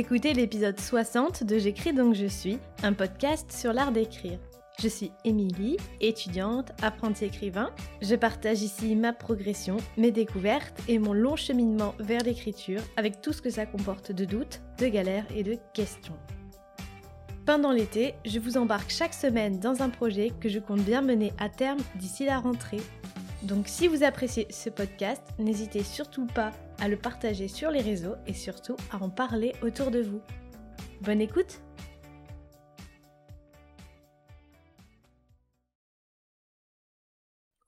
écoutez l'épisode 60 de J'écris donc je suis, un podcast sur l'art d'écrire. Je suis Émilie, étudiante, apprentie écrivain. Je partage ici ma progression, mes découvertes et mon long cheminement vers l'écriture avec tout ce que ça comporte de doutes, de galères et de questions. Pendant l'été, je vous embarque chaque semaine dans un projet que je compte bien mener à terme d'ici la rentrée. Donc si vous appréciez ce podcast, n'hésitez surtout pas à le partager sur les réseaux et surtout à en parler autour de vous. Bonne écoute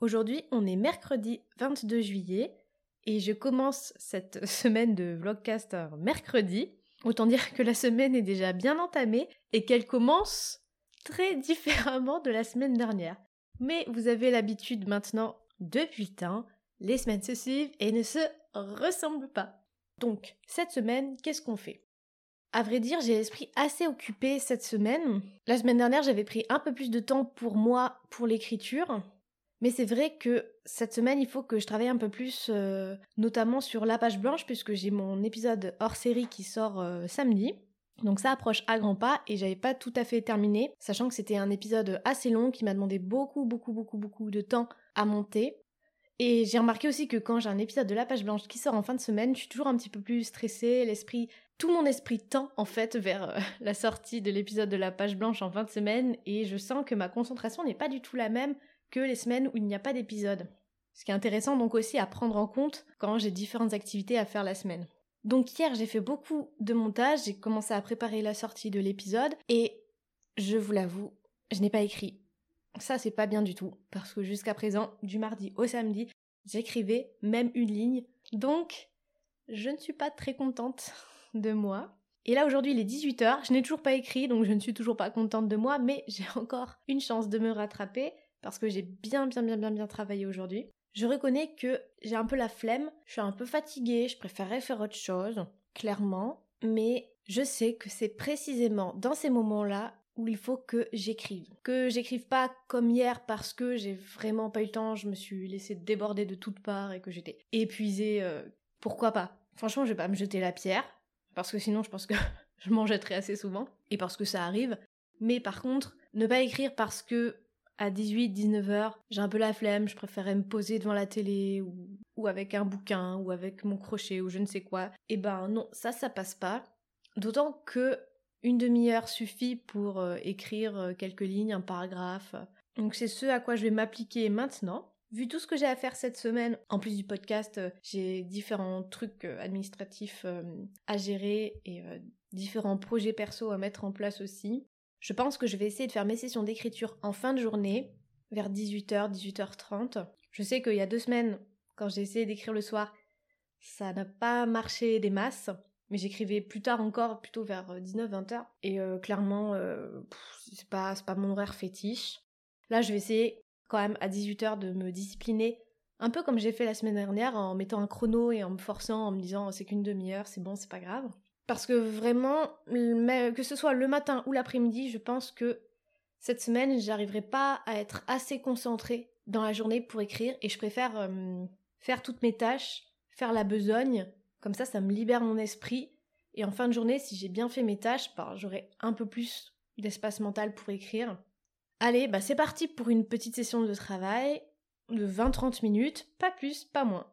Aujourd'hui, on est mercredi 22 juillet et je commence cette semaine de vlogcast mercredi. Autant dire que la semaine est déjà bien entamée et qu'elle commence très différemment de la semaine dernière. Mais vous avez l'habitude maintenant, depuis temps, les semaines se suivent et ne se ressemblent pas. Donc, cette semaine, qu'est-ce qu'on fait? À vrai dire, j'ai l'esprit assez occupé cette semaine. La semaine dernière, j'avais pris un peu plus de temps pour moi, pour l'écriture. Mais c'est vrai que cette semaine, il faut que je travaille un peu plus, euh, notamment sur la page blanche, puisque j'ai mon épisode hors série qui sort euh, samedi. Donc ça approche à grands pas et j'avais pas tout à fait terminé, sachant que c'était un épisode assez long qui m'a demandé beaucoup, beaucoup, beaucoup, beaucoup de temps à monter. Et j'ai remarqué aussi que quand j'ai un épisode de la page blanche qui sort en fin de semaine, je suis toujours un petit peu plus stressée, l'esprit, tout mon esprit tend en fait vers euh, la sortie de l'épisode de la page blanche en fin de semaine et je sens que ma concentration n'est pas du tout la même que les semaines où il n'y a pas d'épisode. Ce qui est intéressant donc aussi à prendre en compte quand j'ai différentes activités à faire la semaine. Donc hier j'ai fait beaucoup de montage, j'ai commencé à préparer la sortie de l'épisode et je vous l'avoue, je n'ai pas écrit. Ça c'est pas bien du tout parce que jusqu'à présent, du mardi au samedi, j'écrivais même une ligne. Donc je ne suis pas très contente de moi. Et là aujourd'hui il est 18h, je n'ai toujours pas écrit donc je ne suis toujours pas contente de moi mais j'ai encore une chance de me rattraper parce que j'ai bien bien bien bien bien travaillé aujourd'hui. Je reconnais que j'ai un peu la flemme, je suis un peu fatiguée, je préférerais faire autre chose, clairement, mais je sais que c'est précisément dans ces moments-là où il faut que j'écrive. Que j'écrive pas comme hier parce que j'ai vraiment pas eu le temps, je me suis laissé déborder de toutes parts et que j'étais épuisée. Euh, pourquoi pas? Franchement, je vais pas me jeter la pierre, parce que sinon je pense que je m'en jetterai assez souvent, et parce que ça arrive. Mais par contre, ne pas écrire parce que à 18-19 heures, j'ai un peu la flemme, je préférais me poser devant la télé ou, ou avec un bouquin ou avec mon crochet ou je ne sais quoi. Et eh ben non, ça ça passe pas. D'autant que une demi-heure suffit pour euh, écrire euh, quelques lignes, un paragraphe. Donc c'est ce à quoi je vais m'appliquer maintenant. Vu tout ce que j'ai à faire cette semaine, en plus du podcast, euh, j'ai différents trucs administratifs à gérer et différents projets perso à mettre en place aussi. Je pense que je vais essayer de faire mes sessions d'écriture en fin de journée, vers 18h, 18h30. Je sais qu'il y a deux semaines, quand j'ai essayé d'écrire le soir, ça n'a pas marché des masses, mais j'écrivais plus tard encore, plutôt vers 19-20h. Euh, Et euh, clairement, euh, c'est pas, pas mon horaire fétiche. Là, je vais essayer quand même à 18h de me discipliner, un peu comme j'ai fait la semaine dernière, en mettant un chrono et en me forçant, en me disant c'est qu'une demi-heure, c'est bon, c'est pas grave. Parce que vraiment, que ce soit le matin ou l'après-midi, je pense que cette semaine, j'arriverai pas à être assez concentrée dans la journée pour écrire et je préfère euh, faire toutes mes tâches, faire la besogne, comme ça ça me libère mon esprit et en fin de journée, si j'ai bien fait mes tâches, bah, j'aurai un peu plus d'espace mental pour écrire. Allez, bah c'est parti pour une petite session de travail de 20-30 minutes, pas plus, pas moins.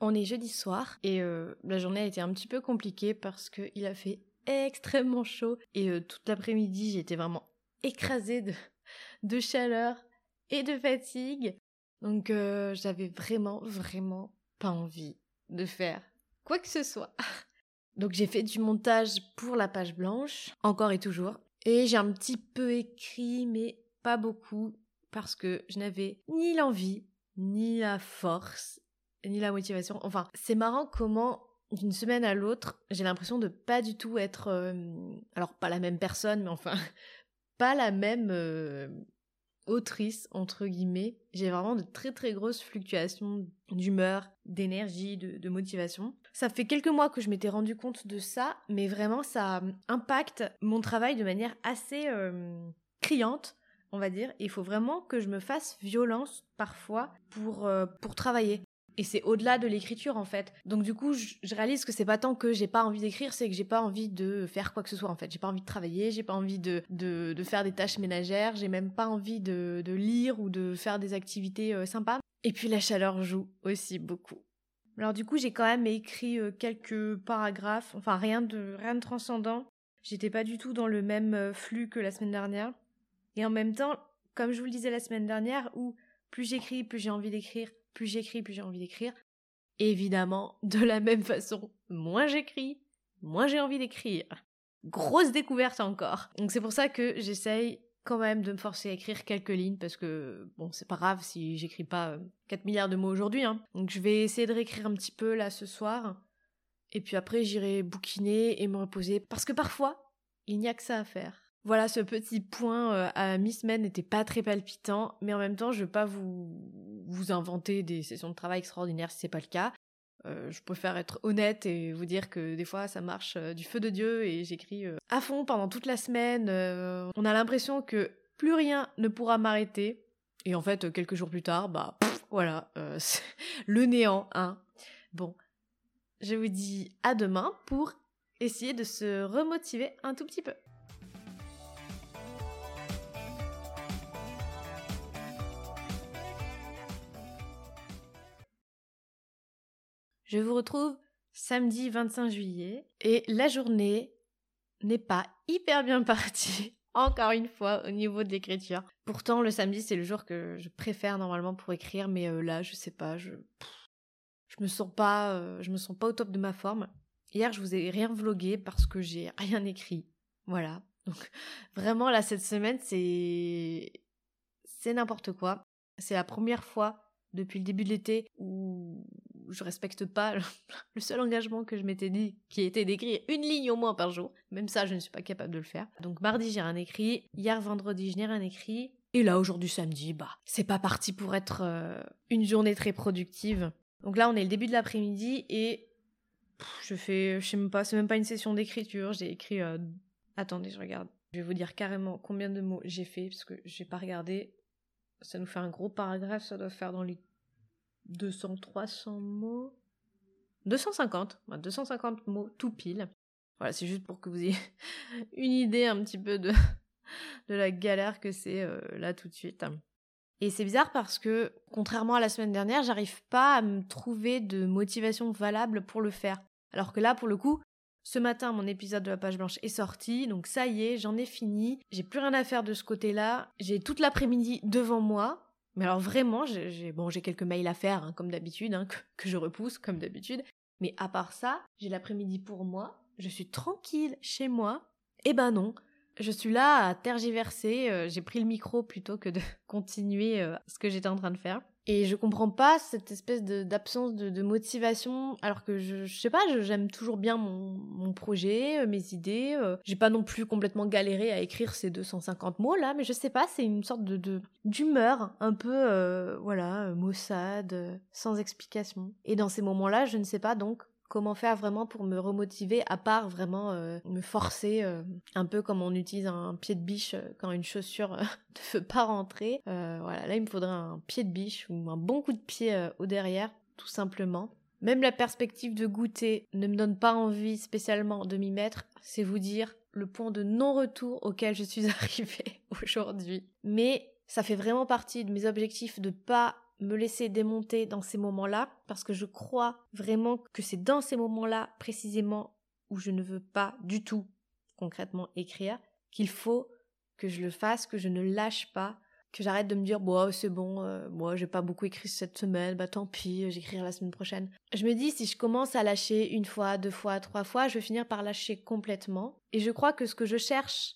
On est jeudi soir et euh, la journée a été un petit peu compliquée parce qu'il a fait extrêmement chaud et euh, toute l'après-midi j'étais vraiment écrasée de, de chaleur et de fatigue. Donc euh, j'avais vraiment vraiment pas envie de faire quoi que ce soit. Donc j'ai fait du montage pour la page blanche, encore et toujours. Et j'ai un petit peu écrit mais pas beaucoup parce que je n'avais ni l'envie ni la force ni la motivation. Enfin, c'est marrant comment d'une semaine à l'autre, j'ai l'impression de pas du tout être euh, alors pas la même personne mais enfin pas la même euh, autrice entre guillemets. J'ai vraiment de très très grosses fluctuations d'humeur, d'énergie, de, motivation. Ça fait quelques mois que je m'étais rendu compte de ça, mais vraiment ça impacte mon travail de manière assez euh, criante on va dire. Il faut vraiment que je me fasse violence parfois pour, pour travailler. Et c'est au-delà de l'écriture en fait. Donc du coup, je, réalise que c'est pas tant que j'ai pas envie d'écrire, c'est que j'ai pas envie de faire quoi que ce soit en fait. J'ai pas envie de travailler, j'ai pas envie de, de, faire des tâches ménagères, j'ai même pas envie de, de, lire ou de faire des activités euh, sympas. Et puis la chaleur joue aussi beaucoup. Alors du coup, j'ai quand même écrit euh, quelques paragraphes, enfin rien de rien de transcendant. J'étais pas du tout dans le même euh, flux que la semaine dernière. Et en même temps, comme je vous le disais la semaine dernière, où plus j'écris, plus j'ai envie d'écrire, plus j'écris, plus j'ai envie d'écrire. Évidemment, de la même façon, moins j'écris, moins j'ai envie d'écrire. Grosse découverte encore. Donc c'est pour ça que j'essaye quand même de me forcer à écrire quelques lignes parce que bon c'est pas grave si j'écris pas 4 euh, milliards de mots aujourd'hui hein. donc je vais essayer de réécrire un petit peu là ce soir et puis après j'irai bouquiner et me reposer parce que parfois il n'y a que ça à faire voilà, ce petit point euh, à mi-semaine n'était pas très palpitant, mais en même temps, je veux pas vous, inventer des sessions de travail extraordinaires si c'est pas le cas. Euh, je préfère être honnête et vous dire que des fois ça marche euh, du feu de Dieu et j'écris à fond pendant toute la semaine. on a l'impression que plus rien ne pourra m'arrêter. Et en fait, quelques jours plus tard, bah voilà, le néant, hein. Bon, je vous dis à demain pour essayer de se remotiver un tout petit peu. Je vous retrouve samedi 25 juillet et la journée n'est pas hyper bien partie, encore une fois, au niveau de l'écriture. Pourtant, le samedi, c'est le jour que je préfère normalement pour écrire, mais euh, là, je sais pas, je, je me sens pas, euh, je me sens pas au top de ma forme. Hier, je vous ai rien vlogué parce que j'ai rien écrit. Voilà. Donc, vraiment, là, cette semaine, c'est, c'est n'importe quoi. C'est la première fois depuis le début de l'été où je respecte pas le seul engagement que je m'étais dit, qui était d'écrire une ligne au moins par jour. Même ça, je ne suis pas capable de le faire. Donc mardi, j'ai rien écrit. Hier, vendredi, je n'ai rien écrit. Et là, aujourd'hui, samedi, bah, c'est pas parti pour être euh, une journée très productive. Donc là, on est le début de l'après-midi et je fais, je sais même pas, c'est même pas une session d'écriture. J'ai écrit. Euh, attendez, je regarde. Je vais vous dire carrément combien de mots j'ai fait parce que j'ai pas regardé. Ça nous fait un gros paragraphe, ça doit faire dans les 200, 300 mots. 250, 250 mots tout pile. Voilà, c'est juste pour que vous ayez une idée un petit peu de, de la galère que c'est euh, là tout de suite. Et c'est bizarre parce que, contrairement à la semaine dernière, j'arrive pas à me trouver de motivation valable pour le faire. Alors que là, pour le coup, ce matin, mon épisode de la page blanche est sorti, donc ça y est, j'en ai fini. J'ai plus rien à faire de ce côté-là. J'ai toute l'après-midi devant moi. Mais alors vraiment, j'ai bon, quelques mails à faire, hein, comme d'habitude, hein, que, je repousse, comme d'habitude. Mais à part ça, j'ai l'après-midi pour moi, je suis tranquille chez moi. Eh ben non, je suis là à tergiverser, euh, j'ai pris le micro plutôt que de continuer euh, ce que j'étais en train de faire. Et je comprends pas cette espèce d'absence de, motivation, alors que je, je sais pas, j'aime toujours bien mon, mon projet, euh, mes idées. Euh. J'ai pas non plus complètement galéré à écrire ces 250 mots là, mais je sais pas, c'est une sorte de d'humeur un peu, euh, voilà, maussade, sans explication. Et dans ces moments-là, je ne sais pas donc comment faire vraiment pour me remotiver à part vraiment euh, me forcer euh, un peu comme on utilise un pied de biche euh, quand une chaussure ne veut pas rentrer. Voilà là il me faudrait un pied de biche ou un bon coup de pied au derrière tout simplement. Même la perspective de goûter ne me donne pas envie spécialement de m'y mettre. C'est vous dire le point de non-retour auquel je suis arrivée aujourd'hui. Mais ça fait vraiment partie de mes objectifs de pas me laisser démonter dans ces moments-là, parce que je crois vraiment que c'est dans ces moments-là précisément où je ne veux pas du tout concrètement écrire, qu'il faut que je le fasse, que je ne lâche pas, que j'arrête de me dire bon c'est bon, euh, moi j'ai pas beaucoup écrit cette semaine, bah tant pis, j'écrirai la semaine prochaine. Je me dis si je commence à lâcher une fois, deux fois, trois fois, je vais finir par lâcher complètement. Et je crois que ce que je cherche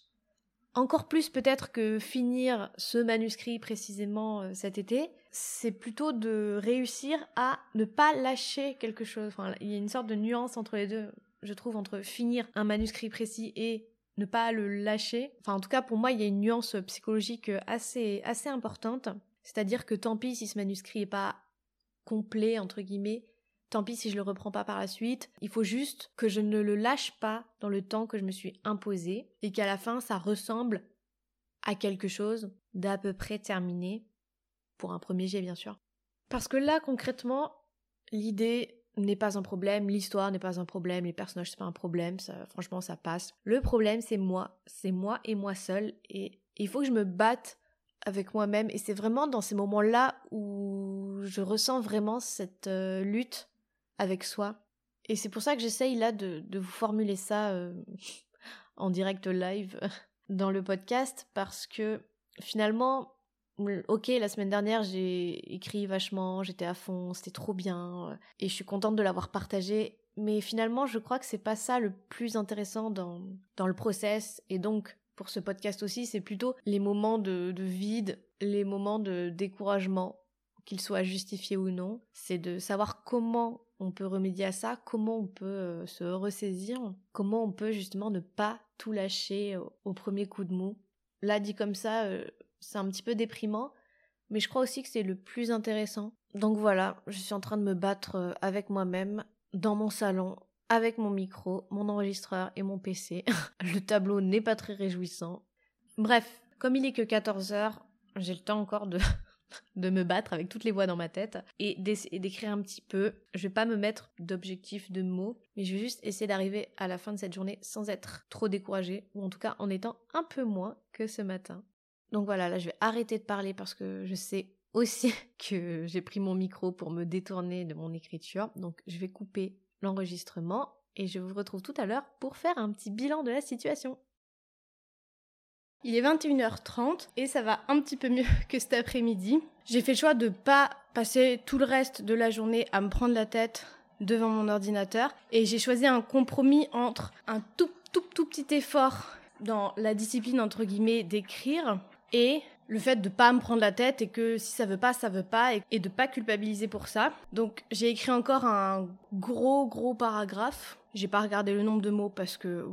encore plus peut-être que finir ce manuscrit précisément euh, cet été, c'est plutôt de réussir à ne pas lâcher quelque chose. Enfin, il y a une sorte de nuance entre les deux, je trouve, entre finir un manuscrit précis et ne pas le lâcher. Enfin, en tout cas, pour moi, il y a une nuance psychologique assez, assez importante. C'est-à-dire que tant pis si ce manuscrit n'est pas complet, entre guillemets, tant pis si je le reprends pas par la suite. Il faut juste que je ne le lâche pas dans le temps que je me suis imposé et qu'à la fin ça ressemble à quelque chose d'à peu près terminé, pour un premier jet bien sûr. Parce que là, concrètement, l'idée n'est pas un problème, l'histoire n'est pas un problème, les personnages c'est pas un problème, ça, franchement ça passe. Le problème c'est moi, c'est moi et moi seul, et il faut que je me batte avec moi-même, et c'est vraiment dans ces moments-là où je ressens vraiment cette euh, lutte avec soi. Et c'est pour ça que j'essaye là de, vous formuler ça euh, en direct live dans le podcast, parce que finalement, ok, la semaine dernière j'ai écrit vachement, j'étais à fond, c'était trop bien, euh, et je suis contente de l'avoir partagé. Mais finalement, je crois que c'est pas ça le plus intéressant dans, dans le process, et donc pour ce podcast aussi, c'est plutôt les moments de, de vide, les moments de découragement, qu'ils soient justifiés ou non. C'est de savoir comment on peut remédier à ça, comment on peut euh, se ressaisir, comment on peut justement ne pas tout lâcher au, premier coup de mou. Là, dit comme ça, euh, c'est un petit peu déprimant, mais je crois aussi que c'est le plus intéressant. Donc voilà, je suis en train de me battre euh, avec moi-même dans mon salon, avec mon micro, mon enregistreur et mon PC. le tableau n'est pas très réjouissant. Bref, comme il est que 14h, j'ai le temps encore de, me battre avec toutes les voix dans ma tête et d'écrire un petit peu. Je vais pas me mettre d'objectifs de mots, mais je vais juste essayer d'arriver à la fin de cette journée sans être trop découragée, ou en tout cas en étant un peu moins que ce matin. Donc voilà, là je vais arrêter de parler parce que je sais aussi que j'ai pris mon micro pour me détourner de mon écriture. Donc je vais couper l'enregistrement et je vous retrouve tout à l'heure pour faire un petit bilan de la situation. Il est 21h30 et ça va un petit peu mieux que cet après-midi. J'ai fait le choix de pas passer tout le reste de la journée à me prendre la tête devant mon ordinateur et j'ai choisi un compromis entre un tout tout tout petit effort dans la discipline entre guillemets d'écrire et le fait de pas me prendre la tête et que si ça veut pas, ça veut pas et, de pas culpabiliser pour ça. Donc j'ai écrit encore un gros gros paragraphe. J'ai pas regardé le nombre de mots parce que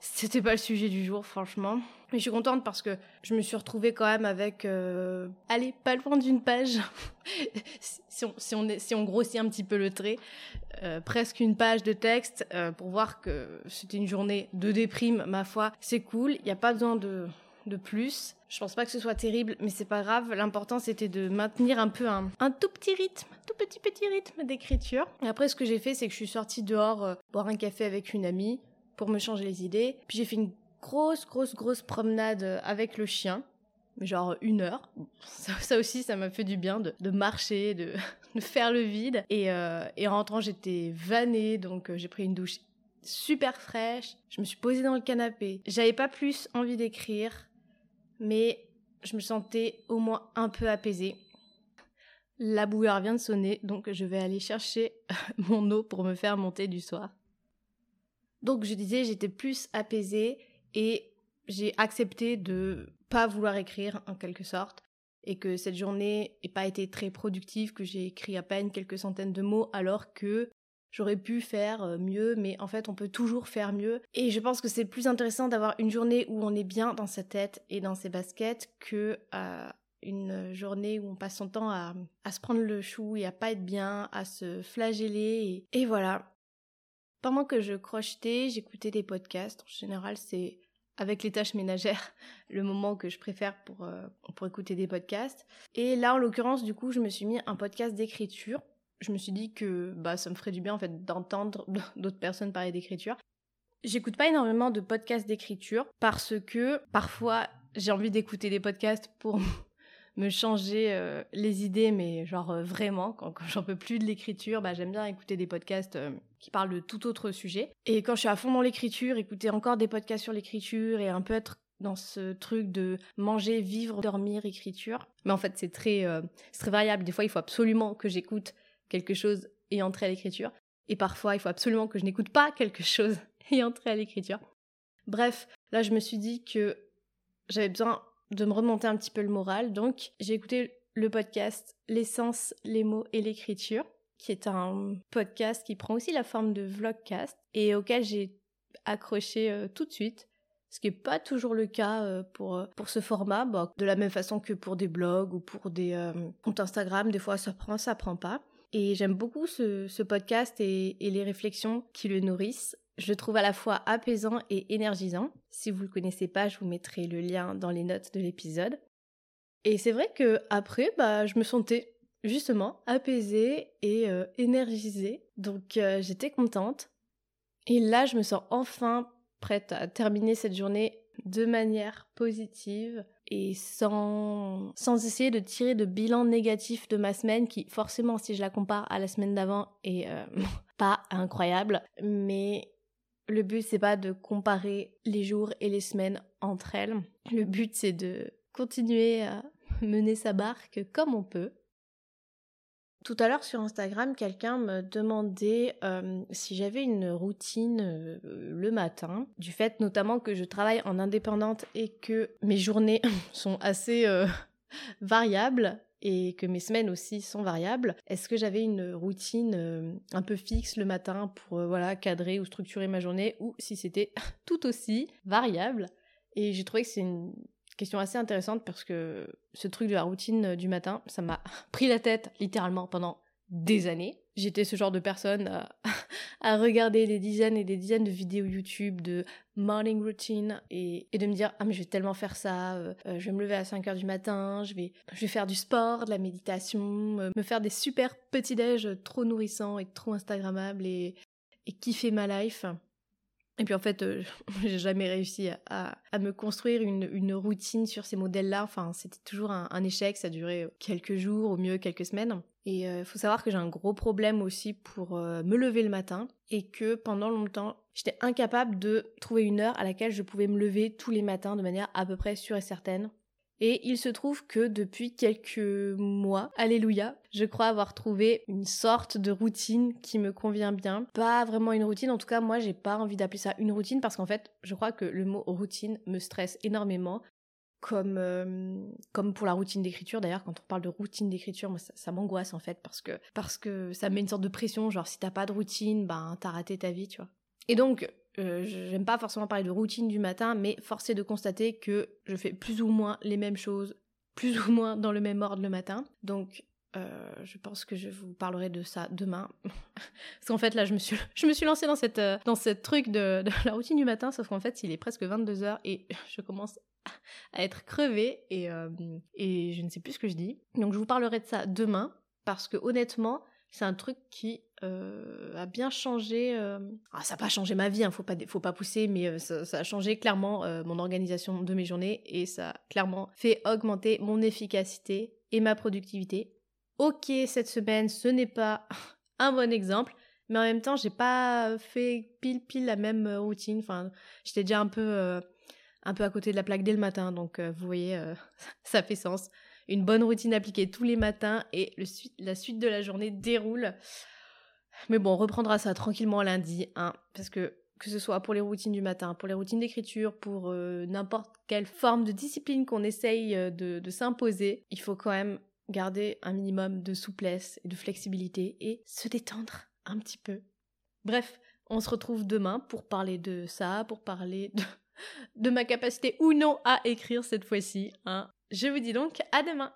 c'était pas le sujet du jour franchement. Mais je suis contente parce que je me suis retrouvée quand même avec, euh, allez, pas loin d'une page, si, on, si, on si, on, grossit un petit peu le trait, euh, presque une page de texte euh, pour voir que c'était une journée de déprime, ma foi. C'est cool, il n'y a pas besoin de, de plus. Je pense pas que ce soit terrible, mais c'est pas grave. L'important c'était de maintenir un peu un, un, tout petit rythme, tout petit petit rythme d'écriture. Et après, ce que j'ai fait, c'est que je suis sortie dehors euh, boire un café avec une amie pour me changer les idées. Puis j'ai fait une grosse, grosse, grosse promenade euh, avec le chien. Genre une heure. Ça, aussi, ça m'a fait du bien de, de marcher, de, de, faire le vide. Et, euh, et en rentrant, j'étais vannée, donc j'ai pris une douche super fraîche. Je me suis posée dans le canapé. J'avais pas plus envie d'écrire mais je me sentais au moins un peu apaisée. La bouillère vient de sonner, donc je vais aller chercher mon eau pour me faire monter du soir. Donc je disais, j'étais plus apaisée et j'ai accepté de pas vouloir écrire en quelque sorte et que cette journée n'ait pas été très productive, que j'ai écrit à peine quelques centaines de mots alors que j'aurais pu faire euh, mieux, mais en fait on peut toujours faire mieux. Et je pense que c'est plus intéressant d'avoir une journée où on est bien dans sa tête et dans ses baskets que euh, une journée où on passe son temps à, se prendre le chou et à pas être bien, à se flageller. Et, voilà. Pendant que je crochetais, j'écoutais des podcasts. En général, c'est avec les tâches ménagères le moment que je préfère pour, euh, pour écouter des podcasts. Et là, en l'occurrence, du coup, je me suis mis un podcast d'écriture je me suis dit que bah, ça me ferait du bien en fait d'entendre d'autres personnes parler d'écriture. J'écoute pas énormément de podcasts d'écriture parce que parfois j'ai envie d'écouter des podcasts pour me changer euh, les idées, mais genre euh, vraiment, quand, j'en peux plus de l'écriture, bah, j'aime bien écouter des podcasts euh, qui parlent de tout autre sujet. Et quand je suis à fond dans l'écriture, écouter encore des podcasts sur l'écriture et un peu être dans ce truc de manger, vivre, dormir, écriture. Mais en fait, c'est très, très variable. Des fois, il faut absolument que j'écoute quelque chose et entrer à l'écriture. Et parfois, il faut absolument que je n'écoute pas quelque chose et entrer à l'écriture. Bref, là, je me suis dit que j'avais besoin de me remonter un petit peu le moral. Donc, j'ai écouté le podcast L'essence, les mots et l'écriture, qui est un podcast qui prend aussi la forme de vlogcast et auquel j'ai accroché euh, tout de suite ce qui n'est pas toujours le cas euh, pour, euh, pour ce format, de la même façon que pour des blogs ou pour des comptes Instagram, des fois ça prend, ça prend pas. Et j'aime beaucoup ce, podcast et, les réflexions qui le nourrissent. Je le trouve à la fois apaisant et énergisant. Si vous le connaissez pas, je vous mettrai le lien dans les notes de l'épisode. Et c'est vrai que après, bah, je me sentais justement apaisée et euh, énergisée. Donc euh, j'étais contente. Et là, je me sens enfin prête à terminer cette journée de manière positive et sans, sans essayer de tirer de bilan négatif de ma semaine qui forcément si je la compare à la semaine d'avant est euh, pas incroyable. Mais le but c'est pas de comparer les jours et les semaines entre elles. Le but c'est de continuer à mener sa barque comme on peut tout à l'heure sur Instagram, quelqu'un me demandait euh, si j'avais une routine euh, le matin, du fait notamment que je travaille en indépendante et que mes journées sont assez euh, variables et que mes semaines aussi sont variables. Est-ce que j'avais une routine un peu fixe le matin pour voilà cadrer ou structurer ma journée ou si c'était tout aussi variable? Et j'ai trouvé que c'est une Question assez intéressante parce que ce truc de la routine euh, du matin, ça m'a pris la tête littéralement pendant des années. J'étais ce genre de personne à, regarder des dizaines et des dizaines de vidéos YouTube de morning routine et, de me dire ah mais je vais tellement faire ça, euh, euh, je vais me lever à 5 heures du matin, je vais, je vais faire du sport, de la méditation, me faire des super petits déj trop nourrissants et trop instagrammables et, et kiffer ma life. Et puis en fait, euh, j'ai jamais réussi à, me construire une, routine sur ces modèles-là. Enfin, c'était toujours un, échec. Ça durait quelques jours, au mieux quelques semaines. Et il euh, faut savoir que j'ai un gros problème aussi pour euh, me lever le matin et que pendant longtemps, j'étais incapable de trouver une heure à laquelle je pouvais me lever tous les matins de manière à peu près sûre et certaine. Et il se trouve que depuis quelques mois, alléluia, je crois avoir trouvé une sorte de routine qui me convient bien. Pas vraiment une routine, en tout cas moi j'ai pas envie d'appeler ça une routine parce qu'en fait je crois que le mot routine me stresse énormément. Comme, euh, comme pour la routine d'écriture d'ailleurs quand on parle de routine d'écriture moi ça, m'angoisse en fait parce que parce que ça met une sorte de pression genre si t'as pas de routine ben t'as raté ta vie tu vois et donc euh, j'aime pas forcément parler de routine du matin, mais force est de constater que je fais plus ou moins les mêmes choses, plus ou moins dans le même ordre le matin. Donc, euh, je pense que je vous parlerai de ça demain. Parce qu'en fait, là, je me suis, je lancée dans cette, euh, dans cette truc de, la routine du matin, sauf qu'en fait, il est presque 22h et je commence à être crevée et, et je ne sais plus ce que je dis. Donc, je vous parlerai de ça demain parce que honnêtement, c'est un truc qui euh, a bien changé. Euh, ah, ça n'a pas changé ma vie, hein, faut pas faut pas pousser, mais euh, ça, a changé clairement mon organisation de mes journées et ça a clairement fait augmenter mon efficacité et ma productivité. Ok, cette semaine, ce n'est pas un bon exemple, mais en même temps, j'ai pas fait pile pile la même routine. Enfin, j'étais déjà un peu à côté de la plaque dès le matin, donc vous voyez, ça fait sens une bonne routine appliquée tous les matins et la suite de la journée déroule. Mais bon, on reprendra ça tranquillement lundi, hein, parce que que ce soit pour les routines du matin, pour les routines d'écriture, pour euh, n'importe quelle forme de discipline qu'on essaye euh, de, de s'imposer, il faut quand même garder un minimum de souplesse et de flexibilité et se détendre un petit peu. Bref, on se retrouve demain pour parler de ça, pour parler de, de ma capacité ou non à écrire cette fois-ci. Hein. Je vous dis donc à demain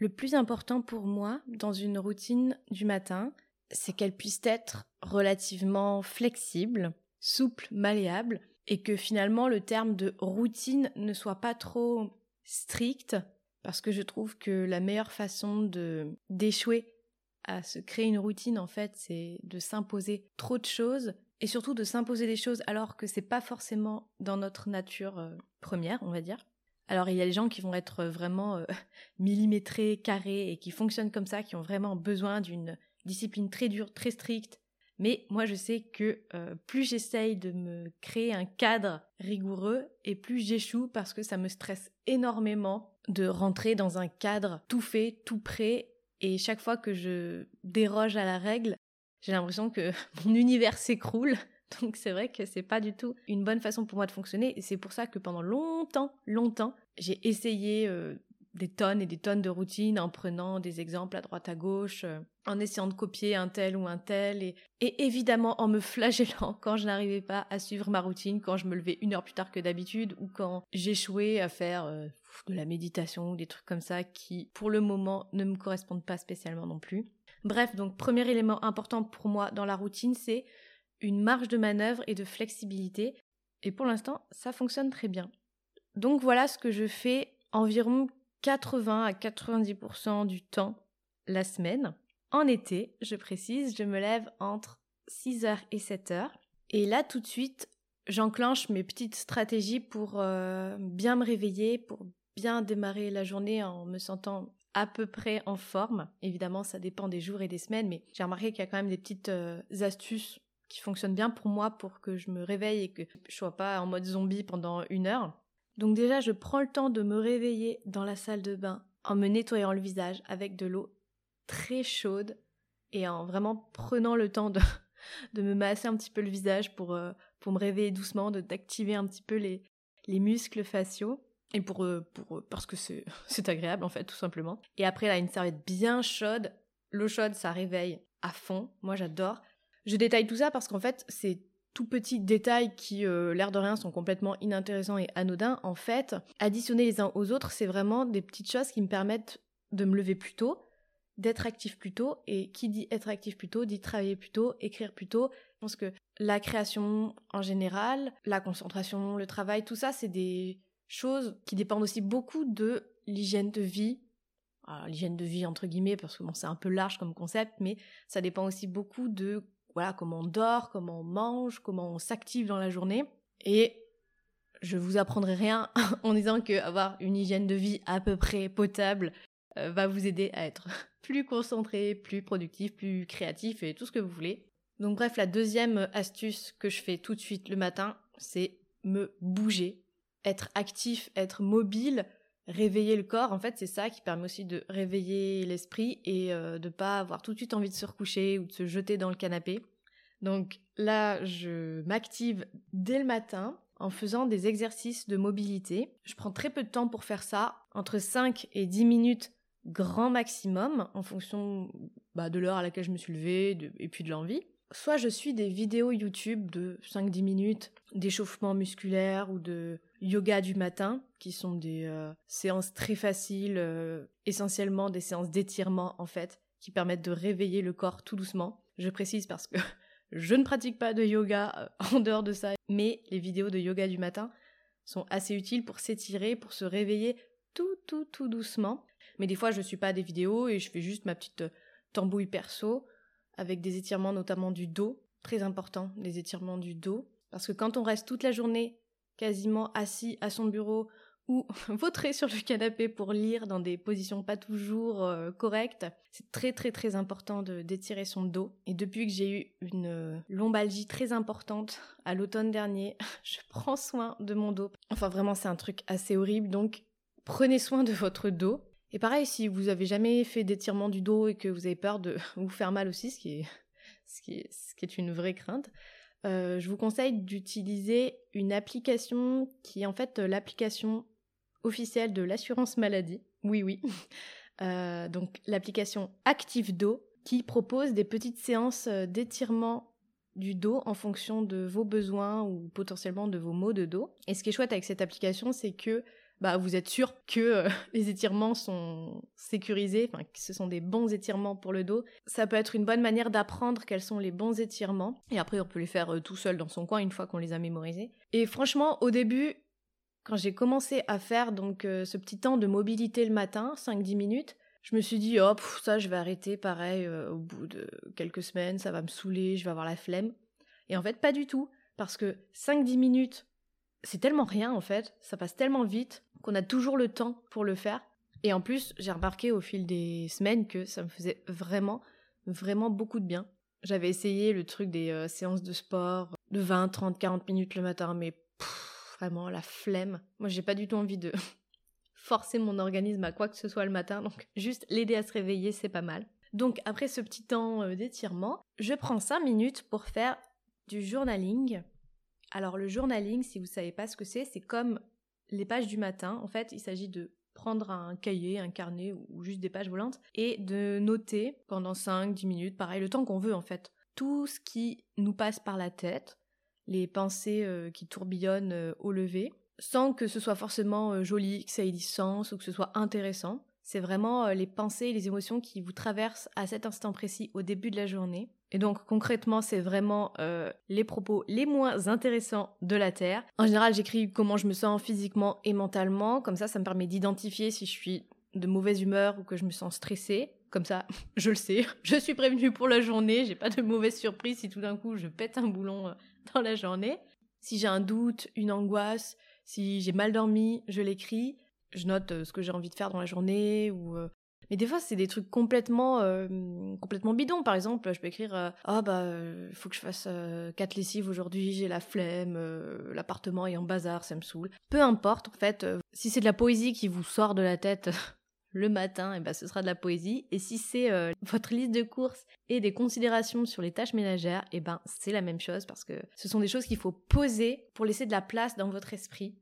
Le plus important pour moi dans une routine du matin, c'est qu'elle puisse être relativement flexible, souple, malléable, et que finalement le terme de routine ne soit pas trop strict, parce que je trouve que la meilleure façon de d'échouer à se créer une routine, en fait, c'est de s'imposer trop de choses et surtout de s'imposer des choses alors que c'est pas forcément dans notre nature euh, première, on va dire. Alors il y a des gens qui vont être vraiment euh, millimétrés, carrés et qui fonctionnent comme ça, qui ont vraiment besoin d'une discipline très dure, très stricte. Mais moi je sais que euh, plus j'essaye de me créer un cadre rigoureux et plus j'échoue parce que ça me stresse énormément de rentrer dans un cadre tout fait, tout prêt et chaque fois que je déroge à la règle, j'ai l'impression que mon univers s'écroule. Donc c'est vrai que c'est pas du tout une bonne façon pour moi de fonctionner. C'est pour ça que pendant longtemps, longtemps, j'ai essayé euh, des tonnes et des tonnes de routines en prenant des exemples à droite à gauche, euh, en essayant de copier un tel ou un tel, et, évidemment en me flagellant quand je n'arrivais pas à suivre ma routine, quand je me levais une heure plus tard que d'habitude, ou quand j'échouais à faire euh, de la méditation ou des trucs comme ça qui, pour le moment, ne me correspondent pas spécialement non plus. Bref, donc premier élément important pour moi dans la routine, c'est une marge de manœuvre et de flexibilité. Et pour l'instant, ça fonctionne très bien. Donc voilà ce que je fais environ 80 à 90% du temps la semaine. En été, je précise, je me lève entre 6h et 7h. Et là, tout de suite, j'enclenche mes petites stratégies pour euh, bien me réveiller, pour bien démarrer la journée en me sentant à peu près en forme. Évidemment, ça dépend des jours et des semaines, mais j'ai remarqué qu'il y a quand même des petites euh, astuces qui fonctionnent bien pour moi pour que je me réveille et que je sois pas en mode zombie pendant une heure. Donc déjà, je prends le temps de me réveiller dans la salle de bain en me nettoyant le visage avec de l'eau très chaude et en vraiment prenant le temps de, de me masser un petit peu le visage pour, euh, pour me réveiller doucement, d'activer un petit peu les, les muscles faciaux. Et pour, euh, pour euh, parce que c'est agréable en fait, tout simplement. Et après, là, une serviette bien chaude. L'eau chaude, ça réveille à fond. Moi, j'adore. Je détaille tout ça parce qu'en fait, c'est tout petits détails qui, l'air de rien, sont complètement inintéressants et anodins. En fait, additionner les uns aux autres, c'est vraiment des petites choses qui me permettent de me lever plus tôt, d'être actif plus tôt. Et qui dit être actif plus tôt, dit travailler plus tôt, écrire plus tôt. Je pense que la création en général, la concentration, le travail, tout ça, c'est des choses qui dépendent aussi beaucoup de l'hygiène de vie. L'hygiène de vie entre guillemets, parce que bon, c'est un peu large comme concept, mais ça dépend aussi beaucoup de voilà comment on dort, comment on mange, comment on s'active dans la journée. Et je vous apprendrai rien en disant que avoir une hygiène de vie à peu près potable euh, va vous aider à être plus concentré, plus productif, plus créatif et tout ce que vous voulez. Donc bref, la deuxième astuce que je fais tout de suite le matin, c'est me bouger, être actif, être mobile, réveiller le corps. En fait, c'est ça qui permet aussi de réveiller l'esprit et euh, de pas avoir tout de suite envie de se recoucher ou de se jeter dans le canapé. Donc là, je m'active dès le matin en faisant des exercices de mobilité. Je prends très peu de temps pour faire ça, entre 5 et 10 minutes grand maximum, en fonction bah, de l'heure à laquelle je me suis levée et puis de l'envie. Soit je suis des vidéos YouTube de 5-10 minutes d'échauffement musculaire ou de yoga du matin, qui sont des euh, séances très faciles, euh, essentiellement des séances d'étirement en fait, qui permettent de réveiller le corps tout doucement. Je précise parce que je ne pratique pas de yoga euh, en dehors de ça, mais les vidéos de yoga du matin sont assez utiles pour s'étirer, pour se réveiller tout tout tout doucement. Mais des fois je suis pas des vidéos et je fais juste ma petite tambouille perso avec des étirements notamment du dos, très important, les étirements du dos. Parce que quand on reste toute la journée quasiment assis à son bureau ou vautré sur le canapé pour lire dans des positions pas toujours euh, correctes, c'est très très très important d'étirer son dos. Et depuis que j'ai eu une euh, lombalgie très importante à l'automne dernier, je prends soin de mon dos. Enfin vraiment c'est un truc assez horrible, donc prenez soin de votre dos. Et pareil, si vous avez jamais fait d'étirement du dos et que vous avez peur de vous faire mal aussi, ce qui est, ce qui est, ce qui est une vraie crainte, euh, je vous conseille d'utiliser une application qui est en fait l'application officielle de l'assurance maladie. Oui, oui. Euh, donc l'application Active Do qui propose des petites séances euh, d'étirement du dos en fonction de vos besoins ou potentiellement de vos maux de dos. Et ce qui est chouette avec cette application, c'est que bah, vous êtes sûr que euh, les étirements sont sécurisés, enfin que ce sont des bons étirements pour le dos. Ça peut être une bonne manière d'apprendre quels sont les bons étirements. Et après, on peut les faire euh, tout seul dans son coin une fois qu'on les a mémorisés. Et franchement, au début, quand j'ai commencé à faire donc euh, ce petit temps de mobilité le matin, 5-10 minutes, je me suis dit, oh, ça, je vais arrêter pareil au bout de quelques semaines, ça va me saouler, je vais avoir la flemme. Et en fait, pas du tout. Parce que 5-10 minutes, c'est tellement rien en fait, ça passe tellement vite qu'on a toujours le temps pour le faire. Et en plus, j'ai remarqué au fil des semaines que ça me faisait vraiment, vraiment beaucoup de bien. J'avais essayé le truc des euh, séances de sport de 20, 30, 40 minutes le matin, mais vraiment la flemme. Moi, j'ai pas du tout envie de forcer mon organisme à quoi que ce soit le matin, donc juste l'aider à se réveiller, c'est pas mal. Donc après ce petit temps euh, d'étirement, je prends 5 minutes pour faire du journaling. Alors le journaling, si vous savez pas ce que c'est, c'est comme les pages du matin. En fait, il s'agit de prendre un cahier, un carnet ou juste des pages volantes et de noter pendant 5-10 minutes, pareil, le temps qu'on veut en fait, tout ce qui nous passe par la tête, les pensées euh, qui tourbillonnent euh, au lever, sans que ce soit forcément euh, joli, que ça ait du sens ou que ce soit intéressant. C'est vraiment les pensées et les émotions qui vous traversent à cet instant précis au début de la journée. Et donc concrètement, c'est vraiment les propos les moins intéressants de la Terre. En général, j'écris comment je me sens physiquement et mentalement. Comme ça, ça me permet d'identifier si je suis de mauvaise humeur ou que je me sens stressée. Comme ça, je le sais, je suis prévenue pour la journée, j'ai pas de mauvaise surprise si tout d'un coup je pète un boulon euh, dans la journée. Si j'ai un doute, une angoisse, si j'ai mal dormi, je l'écris, je note euh, ce que j'ai envie de faire dans la journée ou euh, mais des fois c'est des trucs complètement complètement bidons par exemple je peux écrire ah bah il faut que je fasse quatre lessives aujourd'hui j'ai la flemme l'appartement est en bazar ça me saoule peu importe en fait si c'est de la poésie qui vous sort de la tête le matin, et eh ben, ce sera de la poésie. Et si c'est euh, votre liste de courses et des considérations sur les tâches ménagères, et eh ben, c'est la même chose parce que ce sont des choses qu'il faut poser pour laisser de la place dans votre esprit.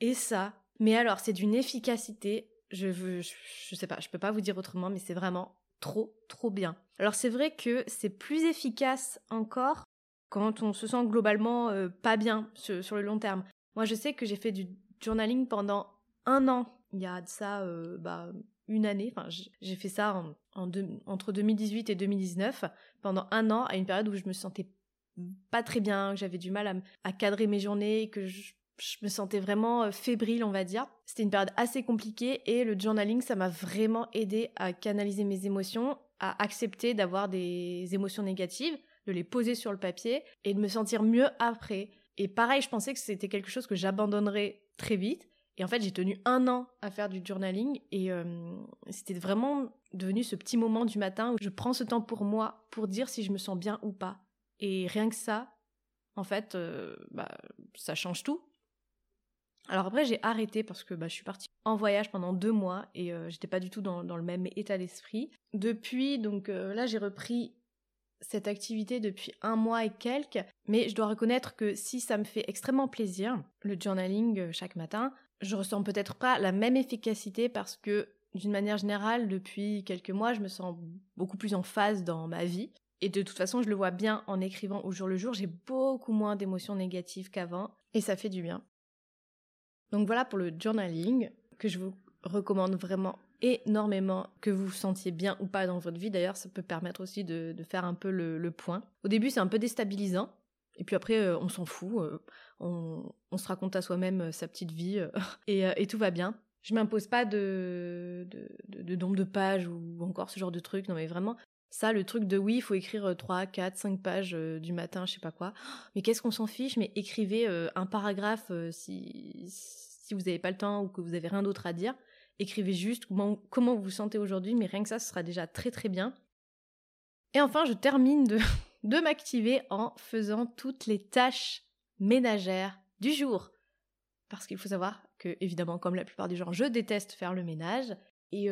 Et ça, mais alors, c'est d'une efficacité, je veux, je, sais pas, je peux pas vous dire autrement, mais c'est vraiment trop, trop bien. Alors, c'est vrai que c'est plus efficace encore quand on se sent globalement euh, pas bien sur, le long terme. Moi, je sais que j'ai fait du journaling pendant un an il y a de ça euh, bah, une année. Enfin, j'ai fait ça en, entre 2018 et 2019 pendant un an à une période où je me sentais pas très bien, que j'avais du mal à, cadrer mes journées, que je, me sentais vraiment euh, fébrile, on va dire. C'était une période assez compliquée et le journaling, ça m'a vraiment aidé à canaliser mes émotions, à accepter d'avoir des émotions négatives, de les poser sur le papier et de me sentir mieux après. Et pareil, je pensais que c'était quelque chose que j'abandonnerais très vite. Et en fait, j'ai tenu un an à faire du journaling et euh, c'était vraiment devenu ce petit moment du matin où je prends ce temps pour moi pour dire si je me sens bien ou pas. Et rien que ça, en fait, euh, bah, ça change tout. Alors après, j'ai arrêté parce que bah, je suis partie en voyage pendant deux mois et euh, j'étais pas du tout dans, dans le même état d'esprit. Depuis, donc là, j'ai repris cette activité depuis un mois et quelques, mais je dois reconnaître que si ça me fait extrêmement plaisir, le journaling chaque matin, je ressens peut-être pas la même efficacité parce que d'une manière générale, depuis quelques mois, je me sens beaucoup plus en phase dans ma vie. Et de toute façon, je le vois bien en écrivant au jour le jour, j'ai beaucoup moins d'émotions négatives qu'avant, et ça fait du bien. Donc voilà pour le journaling, que je vous recommande vraiment énormément, que vous vous sentiez bien ou pas dans votre vie. D'ailleurs, ça peut permettre aussi de, faire un peu le point. Au début, c'est un peu déstabilisant, et puis après, euh, on s'en fout, euh, on, se raconte à soi-même euh, sa petite vie et, tout va bien. Je m'impose pas de, de, nombre de pages ou encore ce genre de truc. Non mais vraiment, ça, le truc de oui, il faut écrire 3, 4, 5 pages du matin, je sais pas quoi. Mais qu'est-ce qu'on s'en fiche? Mais écrivez un paragraphe si, si vous n'avez pas le temps ou que vous avez rien d'autre à dire. Écrivez juste comment, comment vous vous sentez aujourd'hui, mais rien que ça, ce sera déjà très très bien. Et enfin, je termine de, de m'activer en faisant toutes les tâches ménagères du jour. Parce qu'il faut savoir que, évidemment, comme la plupart des gens, je déteste faire le ménage. Et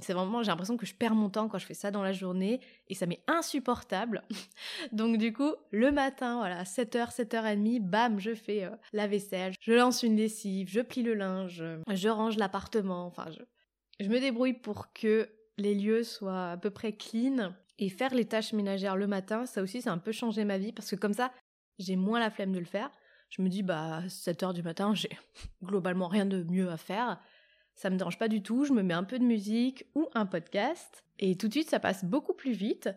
c'est vraiment, j'ai l'impression que je perds mon temps quand je fais ça dans la journée et ça m'est insupportable. Donc du coup, le matin, voilà, 7h, 7h30, bam, je fais la vaisselle, je lance une lessive, je plie le linge, je range l'appartement, enfin, je, je me débrouille pour que les lieux soient à peu près clean et faire les tâches ménagères le matin, ça aussi, ça a un peu changé ma vie parce que comme ça, j'ai moins la flemme de le faire. Je me dis, bah, 7 heures du matin, j'ai globalement rien de mieux à faire. Ça me dérange pas du tout, je me mets un peu de musique ou un podcast et tout de suite, ça passe beaucoup plus vite.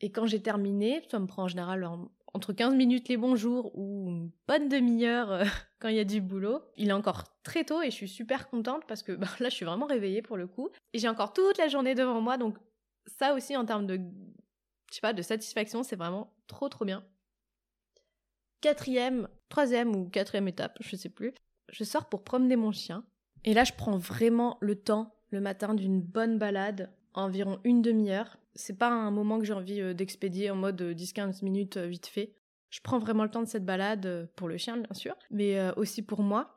Et quand j'ai terminé, ça me prend en général entre 15 minutes les bons jours ou une bonne demi-heure euh, quand il y a du boulot. Il est encore très tôt et je suis super contente parce que bah, là, je suis vraiment réveillée pour le coup. Et j'ai encore toute la journée devant moi, donc ça aussi en termes de, je sais pas, de satisfaction, c'est vraiment trop trop bien. Quatrième, troisième ou quatrième étape, je sais plus. Je sors pour promener mon chien. Et là, je prends vraiment le temps le matin d'une bonne balade, environ une demi-heure. C'est pas un moment que j'ai envie euh, d'expédier en mode 10-15 euh, minutes euh, vite fait. Je prends vraiment le temps de cette balade pour le chien, bien sûr, mais aussi pour moi.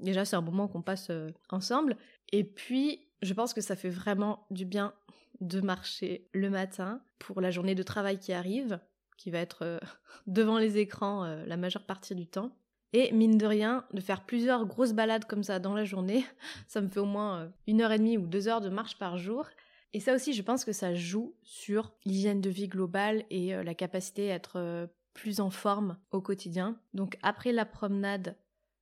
Déjà, c'est un moment qu'on passe ensemble. Et puis, je pense que ça fait vraiment du bien de marcher le matin pour la journée de travail qui arrive, qui va être devant les écrans la majeure partie du temps. Et mine de rien, de faire plusieurs grosses balades comme ça dans la journée, ça me fait au moins euh, une heure et demie ou deux heures de marche par jour. Et ça aussi, je pense que ça joue sur l'hygiène de vie globale et euh, la capacité à être euh, plus en forme au quotidien. Donc après la promenade,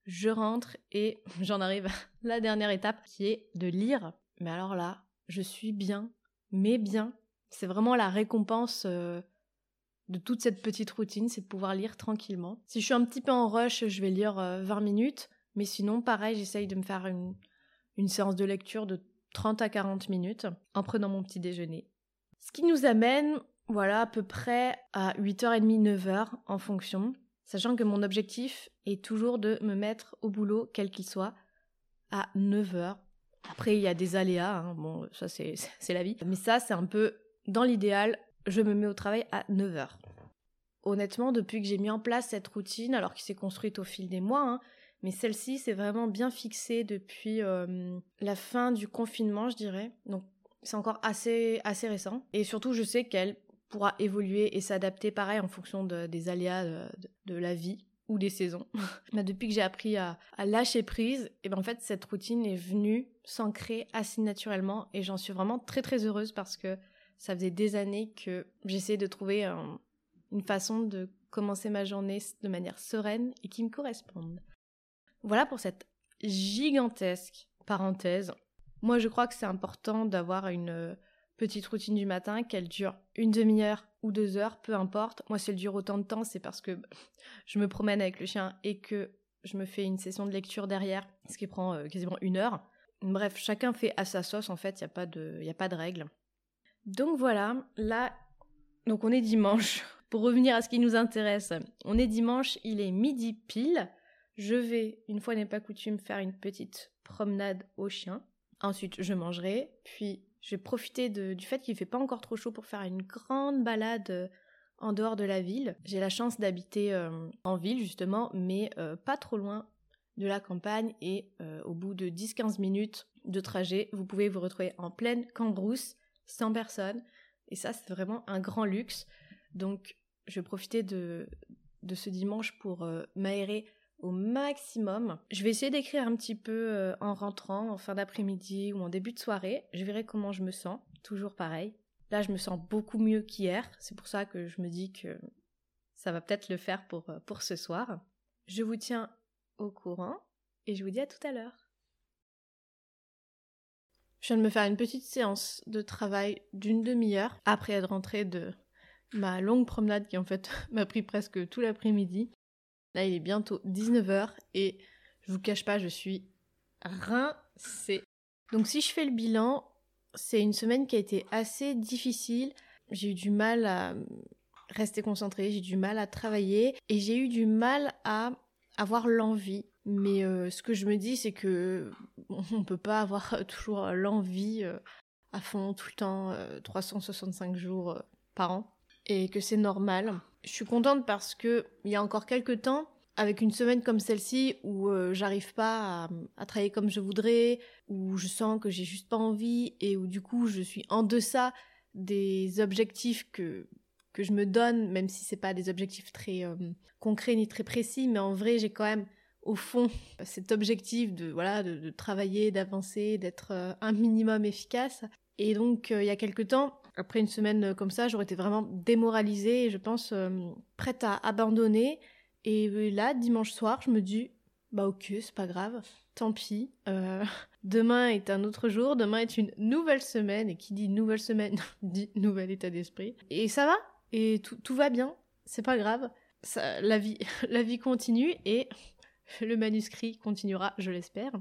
je rentre et j'en arrive à la dernière étape qui est de lire. Mais alors là, je suis bien, mais bien. C'est vraiment la récompense de toute cette petite routine, c'est de pouvoir lire tranquillement. Si je suis un petit peu en rush, je vais lire 20 euh, minutes, mais sinon, pareil, j'essaye de me faire une, une séance de lecture de 30 à 40 minutes en prenant mon petit déjeuner. Ce qui nous amène, voilà, à peu près à 8h30, 9h en fonction, sachant que mon objectif est toujours de me mettre au boulot, quel qu'il soit, à 9h. Après, il y a des aléas, hein. bon, ça c'est la vie. Mais ça, c'est un peu, dans l'idéal, je me mets au travail à 9h. Honnêtement, depuis que j'ai mis en place cette routine, alors qui s'est construite au fil des mois, hein, mais celle-ci s'est vraiment bien fixée depuis euh, la fin du confinement, je dirais. Donc c'est encore assez, assez récent. Et surtout, je sais qu'elle pourra évoluer et s'adapter pareil en fonction des aléas de, la vie ou des saisons. Mais depuis que j'ai appris à, lâcher prise, et ben en fait cette routine est venue s'ancrer assez naturellement et j'en suis vraiment très très heureuse parce que ça faisait des années que j'essayais de trouver une façon de commencer ma journée de manière sereine et qui me corresponde. Voilà pour cette gigantesque parenthèse. Moi, je crois que c'est important d'avoir une euh, petite routine du matin, qu'elle dure une demi-heure ou deux heures, peu importe. Moi, si elle dure autant de temps, c'est parce que je me promène avec le chien et que je me fais une session de lecture derrière, ce qui prend euh, quasiment une heure. Bref, chacun fait à sa sauce, en fait, il n'y a, pas de, a pas de règle. Donc voilà, là, donc on est dimanche. Pour revenir à ce qui nous intéresse, on est dimanche, il est midi pile. Je vais, une fois n'est pas coutume, faire une petite promenade au chien. Ensuite, je mangerai, puis je vais profiter du fait qu'il fait pas encore trop chaud pour faire une grande balade euh, en dehors de la ville. J'ai la chance d'habiter euh, en ville justement, mais euh, pas trop loin de la campagne et au bout de 10-15 minutes de trajet, vous pouvez vous retrouver en pleine cambrousse 100 personnes. Et ça, c'est vraiment un grand luxe. Donc, je vais profiter de, ce dimanche pour euh, m'aérer au maximum. Je vais essayer d'écrire un petit peu euh, en rentrant, en fin d'après-midi ou en début de soirée. Je verrai comment je me sens. Toujours pareil. Là, je me sens beaucoup mieux qu'hier. C'est pour ça que je me dis que ça va peut-être le faire pour, euh, pour ce soir. Je vous tiens au courant et je vous dis à tout à l'heure. Je viens de me faire une petite séance de travail d'une demi-heure après être rentrée de ma longue promenade qui en fait m'a pris presque tout l'après-midi. Là, il est bientôt 19h et je vous cache pas, je suis rincée. Donc si je fais le bilan, c'est une semaine qui a été assez difficile. J'ai eu du mal à rester concentrée, j'ai du mal à travailler et j'ai eu du mal à avoir l'envie mais euh, ce que je me dis, c'est que on peut pas avoir toujours l'envie euh, à fond tout le temps, 365 euh, jours par an, et que c'est normal. Je suis contente parce que il y a encore quelques temps, avec une semaine comme celle-ci où j'arrive pas à, à, travailler comme je voudrais, où je sens que j'ai juste pas envie et où du coup je suis en deçà des objectifs que que je me donne, même si c'est pas des objectifs très concrets ni très précis, mais en vrai j'ai quand même au fond cet objectif de voilà de, travailler, d'avancer, d'être euh, un minimum efficace. Et donc euh, il y a quelque temps, après une semaine euh, comme ça, j'aurais été vraiment démoralisée et je pense prête à abandonner. Et là, dimanche soir, je me dis bah ok, c'est pas grave, tant pis. demain est un autre jour, demain est une nouvelle semaine et qui dit nouvelle semaine dit nouvel état d'esprit. Et ça va et tout, tout va bien, c'est pas grave. Ça, la vie, la vie continue et le manuscrit continuera, je l'espère.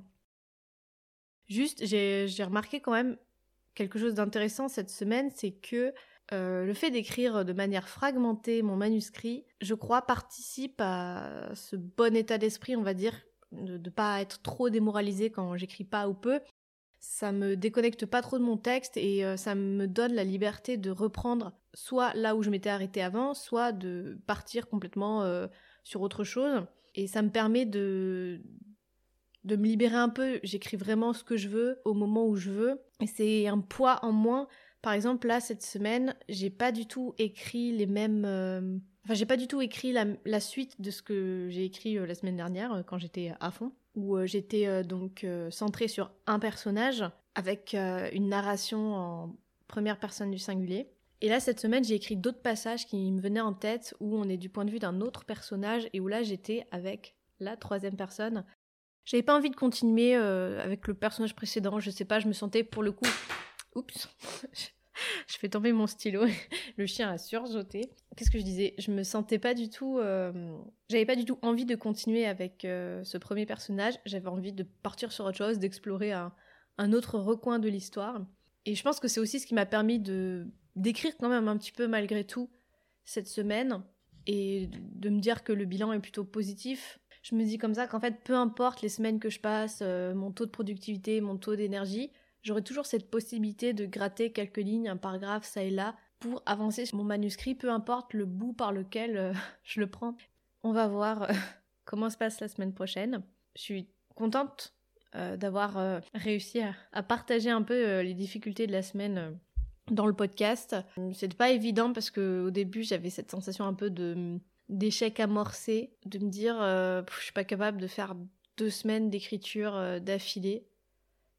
Juste, j'ai remarqué quand même quelque chose d'intéressant cette semaine, c'est que euh, le fait d'écrire de manière fragmentée mon manuscrit, je crois, participe à ce bon état d'esprit, on va dire, de ne pas être trop démoralisé quand j'écris pas ou peu. Ça me déconnecte pas trop de mon texte et euh, ça me donne la liberté de reprendre soit là où je m'étais arrêtée avant, soit de partir complètement euh, sur autre chose. Et ça me permet de, de me libérer un peu. J'écris vraiment ce que je veux au moment où je veux. Et c'est un poids en moins. Par exemple, là, cette semaine, j'ai pas du tout écrit les mêmes, euh, Enfin, j'ai pas du tout écrit la, suite de ce que j'ai écrit la semaine dernière quand j'étais à fond, où j'étais donc centrée sur un personnage avec une narration en première personne du singulier. Et là, cette semaine, j'ai écrit d'autres passages qui me venaient en tête où on est du point de vue d'un autre personnage et où là, j'étais avec la troisième personne. J'avais pas envie de continuer euh, avec le personnage précédent, je sais pas, je me sentais pour le coup. Oups Je fais tomber mon stylo, le chien a sursauté. Qu'est-ce que je disais? Je me sentais pas du tout. Euh, j'avais pas du tout envie de continuer avec euh, ce premier personnage, j'avais envie de partir sur autre chose, d'explorer un, un autre recoin de l'histoire. Et je pense que c'est aussi ce qui m'a permis de d'écrire quand même un petit peu malgré tout cette semaine et de me dire que le bilan est plutôt positif. Je me dis comme ça qu'en fait, peu importe les semaines que je passe, euh, mon taux de productivité, mon taux d'énergie, j'aurai toujours cette possibilité de gratter quelques lignes, un paragraphe, ça et là, pour avancer sur mon manuscrit, peu importe le bout par lequel euh, je le prends. On va voir euh, comment se passe la semaine prochaine. Je suis contente d'avoir réussi à, partager un peu les difficultés de la semaine dans le podcast. C'était pas évident parce que au début j'avais cette sensation un peu de d'échec amorcé, de me dire euh, je suis pas capable de faire deux semaines d'écriture euh, d'affilée.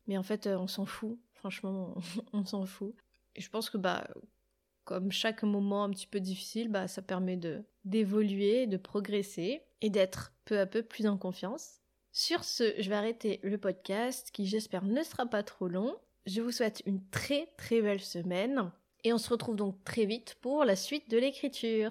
Mais en fait euh, on s'en fout, franchement on, s'en fout. Et je pense que bah comme chaque moment un petit peu difficile, bah ça permet de d'évoluer, de progresser et d'être peu à peu plus en confiance. Sur ce, je vais arrêter le podcast qui j'espère ne sera pas trop long. Je vous souhaite une très très belle semaine et on se retrouve donc très vite pour la suite de l'écriture.